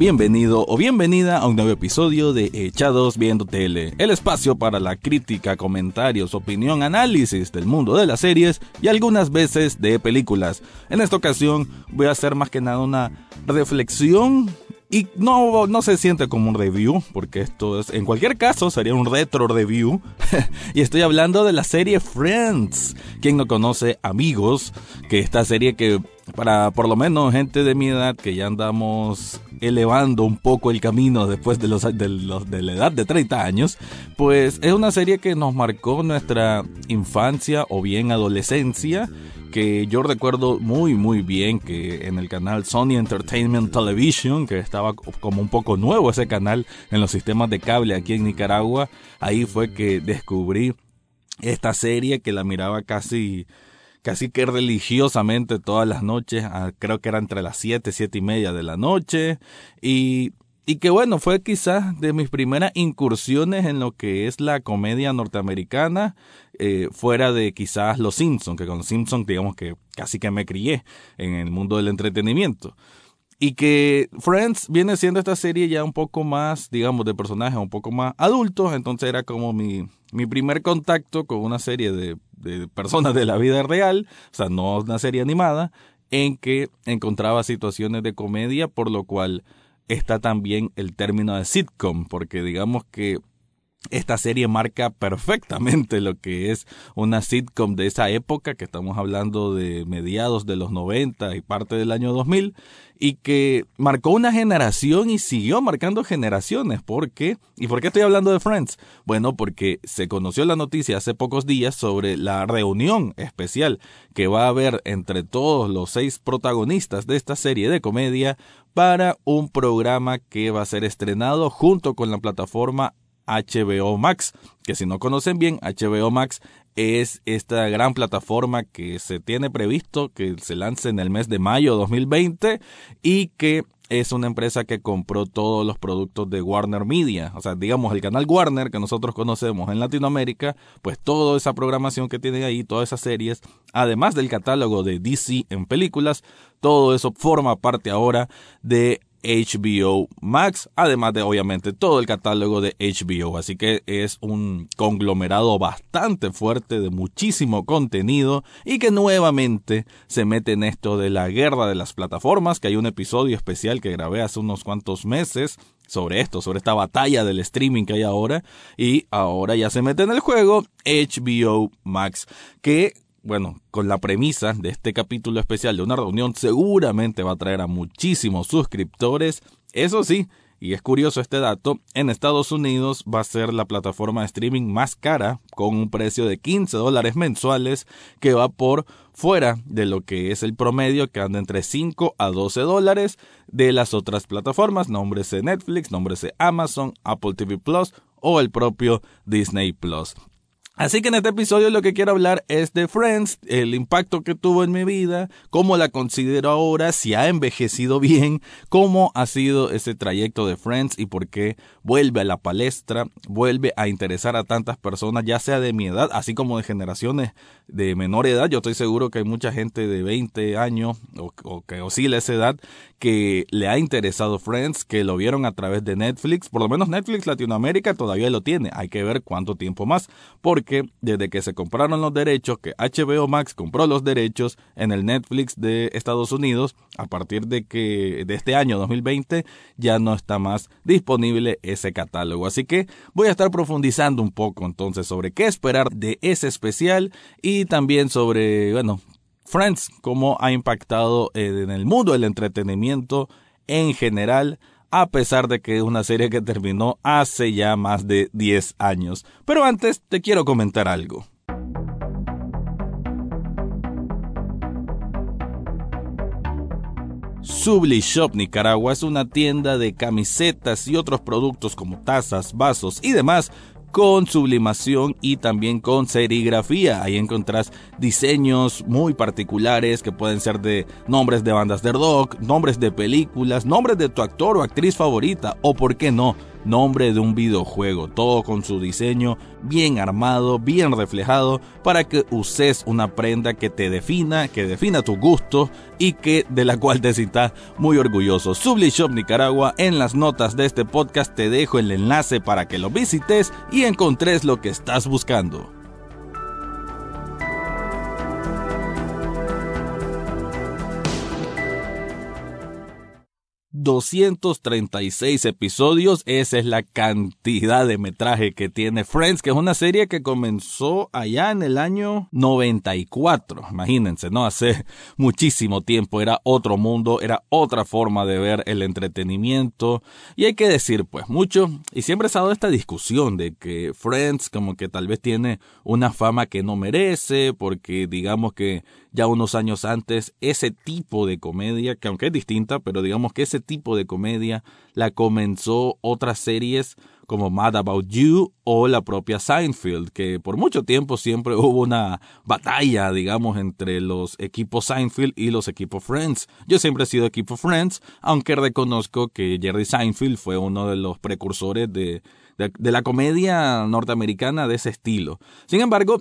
Bienvenido o bienvenida a un nuevo episodio de Echados Viendo Tele, el espacio para la crítica, comentarios, opinión, análisis del mundo de las series y algunas veces de películas. En esta ocasión voy a hacer más que nada una reflexión y no, no se siente como un review, porque esto es, en cualquier caso, sería un retro review. y estoy hablando de la serie Friends. Quien no conoce, amigos, que esta serie que para por lo menos gente de mi edad que ya andamos elevando un poco el camino después de, los, de, la edad de 30 años, pues es una serie que nos marcó nuestra infancia o bien adolescencia que yo recuerdo muy muy bien que en el canal Sony Entertainment Television, que estaba como un poco nuevo ese canal en los sistemas de cable aquí en Nicaragua, ahí fue que descubrí esta serie que la miraba casi casi que religiosamente todas las noches, ah, creo que era entre las 7, 7 y media de la noche, y, y que bueno, fue quizás de mis primeras incursiones en lo que es la comedia norteamericana, eh, fuera de quizás Los Simpsons, que con Simpsons digamos que casi que me crié en el mundo del entretenimiento. Y que Friends viene siendo esta serie ya un poco más, digamos, de personajes un poco más adultos, entonces era como mi, mi primer contacto con una serie de, de personas de la vida real, o sea, no una serie animada, en que encontraba situaciones de comedia, por lo cual está también el término de sitcom, porque digamos que esta serie marca perfectamente lo que es una sitcom de esa época, que estamos hablando de mediados de los 90 y parte del año 2000, y que marcó una generación y siguió marcando generaciones. ¿Por qué? ¿Y por qué estoy hablando de Friends? Bueno, porque se conoció la noticia hace pocos días sobre la reunión especial que va a haber entre todos los seis protagonistas de esta serie de comedia para un programa que va a ser estrenado junto con la plataforma HBO Max, que si no conocen bien, HBO Max es esta gran plataforma que se tiene previsto que se lance en el mes de mayo de 2020 y que es una empresa que compró todos los productos de Warner Media, o sea, digamos el canal Warner que nosotros conocemos en Latinoamérica, pues toda esa programación que tiene ahí, todas esas series, además del catálogo de DC en películas, todo eso forma parte ahora de HBO Max, además de obviamente todo el catálogo de HBO. Así que es un conglomerado bastante fuerte de muchísimo contenido y que nuevamente se mete en esto de la guerra de las plataformas, que hay un episodio especial que grabé hace unos cuantos meses sobre esto, sobre esta batalla del streaming que hay ahora y ahora ya se mete en el juego HBO Max, que bueno, con la premisa de este capítulo especial de una reunión, seguramente va a traer a muchísimos suscriptores. Eso sí, y es curioso este dato, en Estados Unidos va a ser la plataforma de streaming más cara, con un precio de 15 dólares mensuales, que va por fuera de lo que es el promedio, que anda entre 5 a 12 dólares de las otras plataformas, nómbrese Netflix, nómbrese Amazon, Apple TV Plus o el propio Disney Plus. Así que en este episodio lo que quiero hablar es de Friends, el impacto que tuvo en mi vida, cómo la considero ahora, si ha envejecido bien, cómo ha sido ese trayecto de Friends y por qué vuelve a la palestra, vuelve a interesar a tantas personas, ya sea de mi edad, así como de generaciones de menor edad. Yo estoy seguro que hay mucha gente de 20 años o, que oscila esa edad que le ha interesado Friends, que lo vieron a través de Netflix, por lo menos Netflix Latinoamérica todavía lo tiene, hay que ver cuánto tiempo más, porque desde que se compraron los derechos, que HBO Max compró los derechos en el Netflix de Estados Unidos, a partir de que de este año 2020 ya no está más disponible ese catálogo. Así que voy a estar profundizando un poco entonces sobre qué esperar de ese especial y también sobre, bueno, Friends, cómo ha impactado en el mundo del entretenimiento en general a pesar de que es una serie que terminó hace ya más de 10 años. Pero antes te quiero comentar algo. Subli Shop Nicaragua es una tienda de camisetas y otros productos como tazas, vasos y demás con sublimación y también con serigrafía. Ahí encontrás diseños muy particulares que pueden ser de nombres de bandas de rock, nombres de películas, nombres de tu actor o actriz favorita o por qué no, nombre de un videojuego, todo con su diseño bien armado, bien reflejado, para que uses una prenda que te defina, que defina tu gusto y que de la cual te sientas muy orgulloso. Shop Nicaragua, en las notas de este podcast te dejo el enlace para que lo visites y encontres lo que estás buscando. 236 episodios. Esa es la cantidad de metraje que tiene Friends, que es una serie que comenzó allá en el año 94. Imagínense, ¿no? Hace muchísimo tiempo. Era otro mundo, era otra forma de ver el entretenimiento. Y hay que decir, pues, mucho. Y siempre ha dado esta discusión de que Friends como que tal vez tiene una fama que no merece, porque digamos que ya unos años antes ese tipo de comedia, que aunque es distinta, pero digamos que ese tipo de comedia la comenzó otras series como Mad About You o la propia Seinfeld, que por mucho tiempo siempre hubo una batalla, digamos, entre los equipos Seinfeld y los equipos Friends. Yo siempre he sido equipo Friends, aunque reconozco que Jerry Seinfeld fue uno de los precursores de, de la comedia norteamericana de ese estilo. Sin embargo,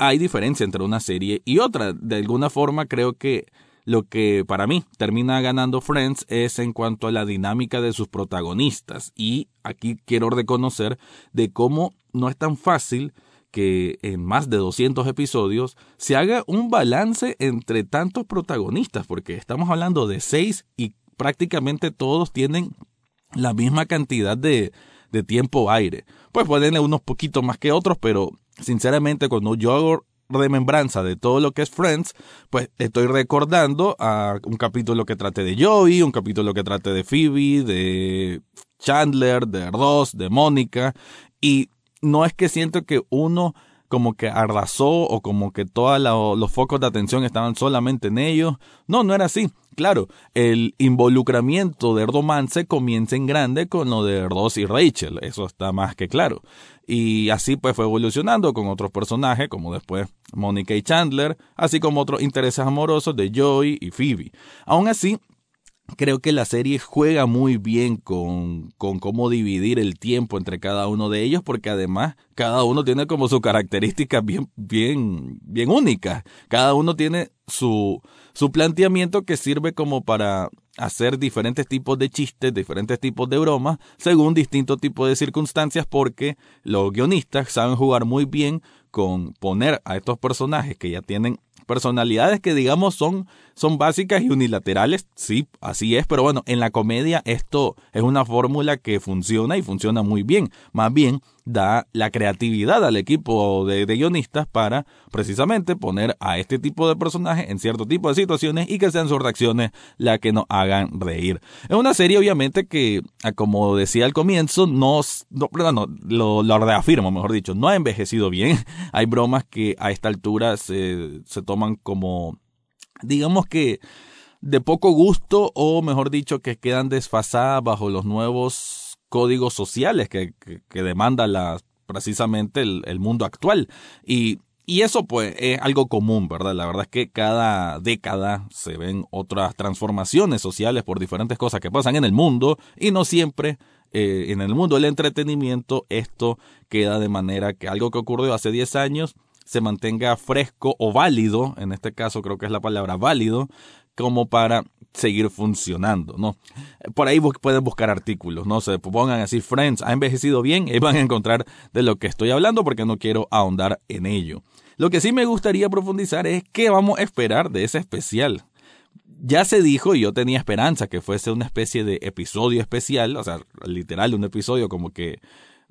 hay diferencia entre una serie y otra. De alguna forma creo que lo que para mí termina ganando Friends es en cuanto a la dinámica de sus protagonistas. Y aquí quiero reconocer de cómo no es tan fácil que en más de 200 episodios se haga un balance entre tantos protagonistas, porque estamos hablando de seis y prácticamente todos tienen la misma cantidad de, tiempo aire. Pues pueden unos poquitos más que otros, pero sinceramente, cuando yo hago remembranza de todo lo que es Friends, pues estoy recordando a un capítulo que trate de Joey, un capítulo que trate de Phoebe, de Chandler, de Ross, de Mónica, y no es que siento que uno como que arrasó o como que todos los focos de atención estaban solamente en ellos. No, no era así. Claro, el involucramiento de romance comienza en grande con lo de Ross y Rachel, eso está más que claro. Y así pues fue evolucionando con otros personajes, como después Monica y Chandler, así como otros intereses amorosos de Joey y Phoebe. Aún así, creo que la serie juega muy bien con, con, cómo dividir el tiempo entre cada uno de ellos, porque además cada uno tiene como sus características bien, bien, bien únicas. Cada uno tiene su, su planteamiento que sirve como para hacer diferentes tipos de chistes, diferentes tipos de bromas, según distintos tipos de circunstancias, porque los guionistas saben jugar muy bien con poner a estos personajes que ya tienen personalidades que digamos son, son básicas y unilaterales, sí, así es, pero bueno, en la comedia esto es una fórmula que funciona y funciona muy bien. Más bien, da la creatividad al equipo de, guionistas para precisamente poner a este tipo de personajes en cierto tipo de situaciones y que sean sus reacciones las que nos hagan reír. Es una serie obviamente que, ah, como decía al comienzo, no, no, lo, lo, reafirmo, mejor dicho, no ha envejecido bien. Hay bromas que a esta altura se, se toman como, digamos que de poco gusto o mejor dicho que quedan desfasadas bajo los nuevos códigos sociales que, que, demanda la, precisamente el, mundo actual. Y, y eso pues es algo común, ¿verdad? La verdad es que cada década se ven otras transformaciones sociales por diferentes cosas que pasan en el mundo y no siempre eh, en el mundo del entretenimiento esto queda de manera que algo que ocurrió hace 10 años se mantenga fresco o válido, en este caso creo que es la palabra válido, como para seguir funcionando, ¿no? Por ahí pueden buscar artículos, no se pongan así, Friends, ha envejecido bien, y van a encontrar de lo que estoy hablando porque no quiero ahondar en ello. Lo que sí me gustaría profundizar es qué vamos a esperar de ese especial. Ya se dijo y yo tenía esperanza que fuese una especie de episodio especial, o sea, literal un episodio como que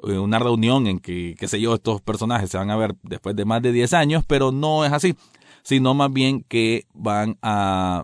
eh, una reunión en que, qué sé yo, estos personajes se van a ver después de más de 10 años, pero no es así, sino más bien que van a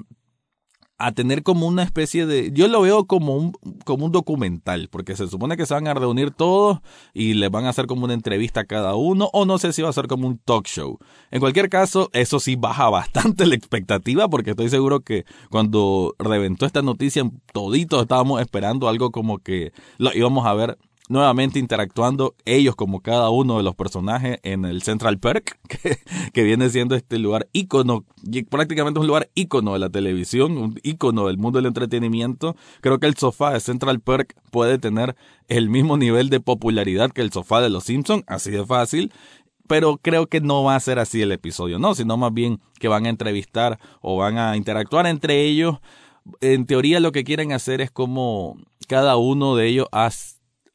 a tener como una especie de, yo lo veo como un, como un documental, porque se supone que se van a reunir todos y les van a hacer como una entrevista a cada uno, o no sé si va a ser como un talk show. En cualquier caso, eso sí baja bastante la expectativa, porque estoy seguro que cuando reventó esta noticia, toditos estábamos esperando algo como que lo íbamos a ver nuevamente interactuando ellos como cada uno de los personajes en el Central Perk, que, viene siendo este lugar ícono, prácticamente un lugar ícono de la televisión, un ícono del mundo del entretenimiento. Creo que el sofá de Central Perk puede tener el mismo nivel de popularidad que el sofá de los Simpsons, así de fácil. Pero creo que no va a ser así el episodio, no, sino más bien que van a entrevistar o van a interactuar entre ellos. En teoría lo que quieren hacer es como cada uno de ellos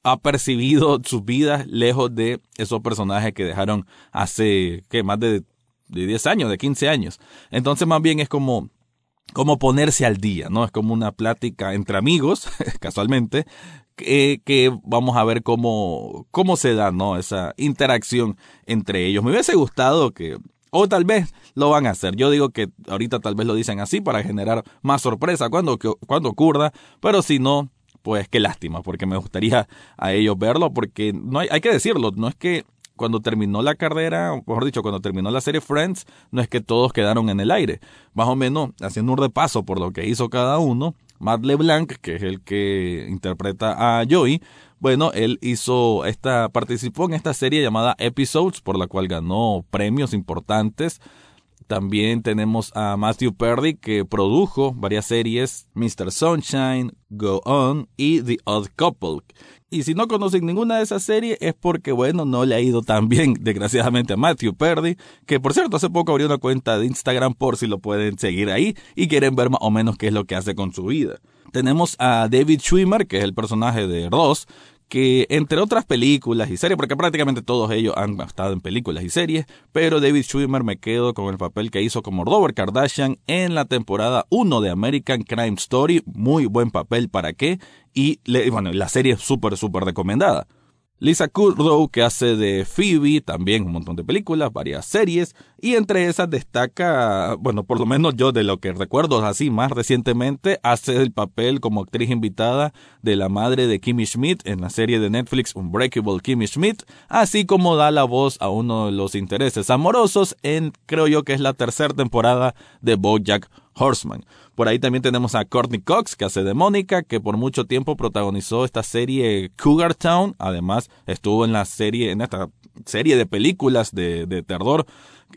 ha percibido sus vidas lejos de esos personajes que dejaron hace, ¿qué? Más de, de 10 años, de 15 años. Entonces más bien es como, como ponerse al día, ¿no? Es como una plática entre amigos, casualmente, que, que, vamos a ver cómo, cómo se da, ¿no? Esa interacción entre ellos. Me hubiese gustado que, o tal vez lo van a hacer. Yo digo que ahorita tal vez lo dicen así para generar más sorpresa cuando, cuando ocurra, pero si no, pues qué lástima, porque me gustaría a ellos verlo, porque no hay, hay que decirlo, no es que cuando terminó la carrera, o mejor dicho, cuando terminó la serie Friends, no es que todos quedaron en el aire. Más o menos, haciendo un repaso por lo que hizo cada uno, Matt LeBlanc, que es el que interpreta a Joey, bueno, él hizo esta, participó en esta serie llamada Episodes, por la cual ganó premios importantes. También tenemos a Matthew Perry que produjo varias series, Mr. Sunshine, Go On y The Odd Couple. Y si no conocen ninguna de esas series es porque, bueno, no le ha ido tan bien, desgraciadamente, a Matthew Perry, que por cierto hace poco abrió una cuenta de Instagram por si lo pueden seguir ahí y quieren ver más o menos qué es lo que hace con su vida. Tenemos a David Schwimmer, que es el personaje de Ross, que entre otras películas y series, porque prácticamente todos ellos han estado en películas y series, pero David Schwimmer me quedo con el papel que hizo como Robert Kardashian en la temporada 1 de American Crime Story, muy buen papel para qué, y bueno, la serie es súper, súper recomendada. Lisa Kudrow, que hace de Phoebe, también un montón de películas, varias series, y entre esas destaca, bueno, por lo menos yo de lo que recuerdo así más recientemente, hace el papel como actriz invitada de la madre de Kimmy Schmidt en la serie de Netflix Unbreakable Kimmy Schmidt, así como da la voz a uno de los intereses amorosos en, creo yo que es la tercera temporada de BoJack Horseman. Por ahí también tenemos a Courtney Cox, que hace de Mónica, que por mucho tiempo protagonizó esta serie Cougar Town. Además, estuvo en la serie, en esta serie de películas de, terror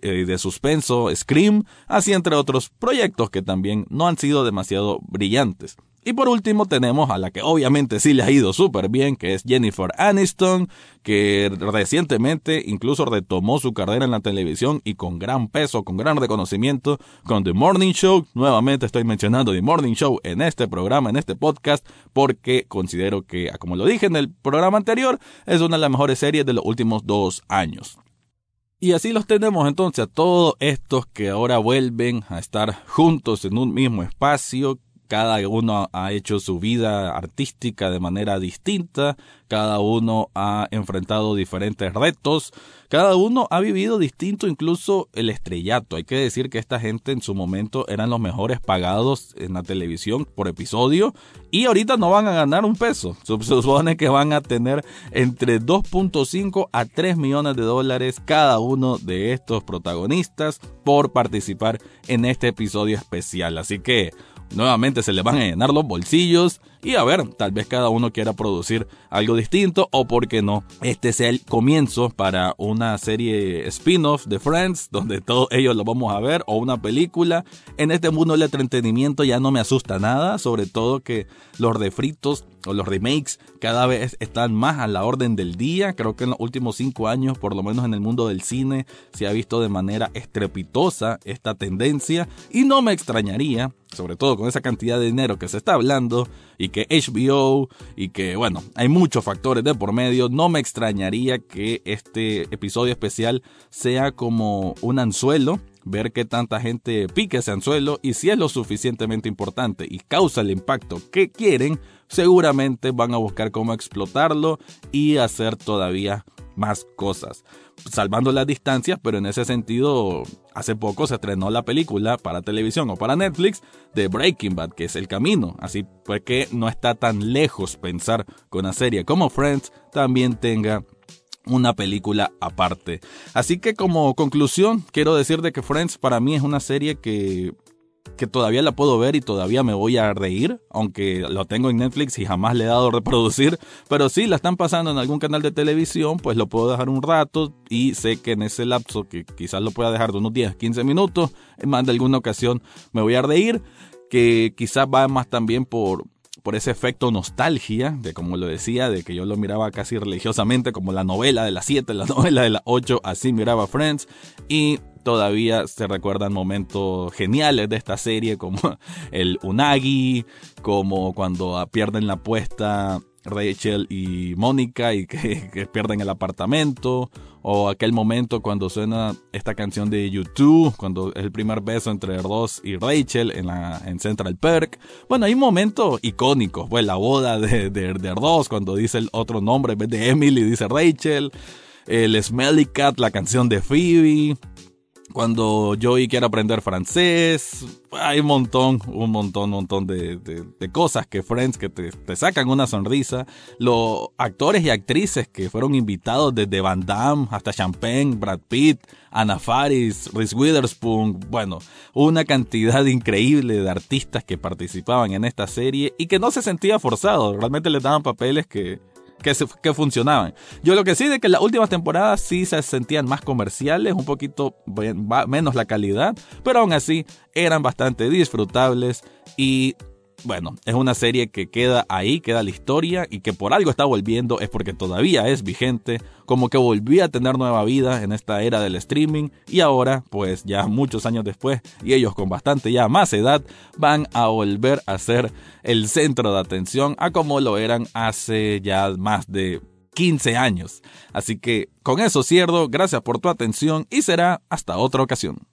eh, de suspenso, Scream, así entre otros proyectos que también no han sido demasiado brillantes. Y por último tenemos a la que obviamente sí le ha ido súper bien, que es Jennifer Aniston, que recientemente incluso retomó su carrera en la televisión y con gran peso, con gran reconocimiento con The Morning Show. Nuevamente estoy mencionando The Morning Show en este programa, en este podcast, porque considero que, como lo dije en el programa anterior, es una de las mejores series de los últimos dos años. Y así los tenemos entonces a todos estos que ahora vuelven a estar juntos en un mismo espacio, cada uno ha hecho su vida artística de manera distinta, cada uno ha enfrentado diferentes retos, cada uno ha vivido distinto incluso el estrellato. Hay que decir que esta gente en su momento eran los mejores pagados en la televisión por episodio y ahorita no van a ganar un peso. Se supone que van a tener entre 2.5 a 3 millones de dólares cada uno de estos protagonistas por participar en este episodio especial. Así que nuevamente se le van a llenar los bolsillos y a ver, tal vez cada uno quiera producir algo distinto o por qué no, este sea el comienzo para una serie spin-off de Friends donde todos ellos lo vamos a ver o una película. En este mundo del entretenimiento ya no me asusta nada, sobre todo que los refritos o los remakes cada vez están más a la orden del día. Creo que en los últimos cinco años, por lo menos en el mundo del cine, se ha visto de manera estrepitosa esta tendencia y no me extrañaría, sobre todo con esa cantidad de dinero que se está hablando y que HBO y que bueno, hay muchos factores de por medio, no me extrañaría que este episodio especial sea como un anzuelo ver qué tanta gente pique ese anzuelo y si es lo suficientemente importante y causa el impacto que quieren, seguramente van a buscar cómo explotarlo y hacer todavía más cosas. Salvando las distancias, pero en ese sentido, hace poco se estrenó la película para televisión o para Netflix de Breaking Bad, que es el camino. Así pues que no está tan lejos pensar que una serie como Friends también tenga una película aparte. Así que como conclusión, quiero decir de que Friends para mí es una serie que que todavía la puedo ver y todavía me voy a reír, aunque lo tengo en Netflix y jamás le he dado a reproducir, pero si la están pasando en algún canal de televisión, pues lo puedo dejar un rato y sé que en ese lapso, que quizás lo pueda dejar de unos 10, 15 minutos, en más de alguna ocasión me voy a reír, que quizás va más también por, por ese efecto nostalgia, de como lo decía, de que yo lo miraba casi religiosamente como la novela de las 7, la novela de las 8, así miraba Friends, y todavía se recuerdan momentos geniales de esta serie, como el Unagi, como cuando pierden la apuesta Rachel y Mónica y que, pierden el apartamento, o aquel momento cuando suena esta canción de YouTube, cuando es el primer beso entre Ross y Rachel en, la, en Central Perk. Bueno, hay momentos icónicos, pues la boda de, de, Ross cuando dice el otro nombre en vez de Emily dice Rachel, el Smelly Cat, la canción de Phoebe, cuando Joey quiere aprender francés, hay un montón, un montón, un montón de, cosas que Friends que te, sacan una sonrisa. Los actores y actrices que fueron invitados desde Van Damme hasta Champagne, Brad Pitt, Anna Faris, Reese Witherspoon, bueno, una cantidad increíble de artistas que participaban en esta serie y que no se sentía forzado, realmente les daban papeles que, que, funcionaban. Yo lo que sí de que las últimas temporadas sí se sentían más comerciales, un poquito menos la calidad, pero aún así eran bastante disfrutables y bueno, es una serie que queda ahí, queda la historia y que por algo está volviendo, es porque todavía es vigente, como que volvió a tener nueva vida en esta era del streaming y ahora, pues ya muchos años después, y ellos con bastante ya más edad, van a volver a ser el centro de atención a como lo eran hace ya más de 15 años. Así que con eso cierro, gracias por tu atención y será hasta otra ocasión.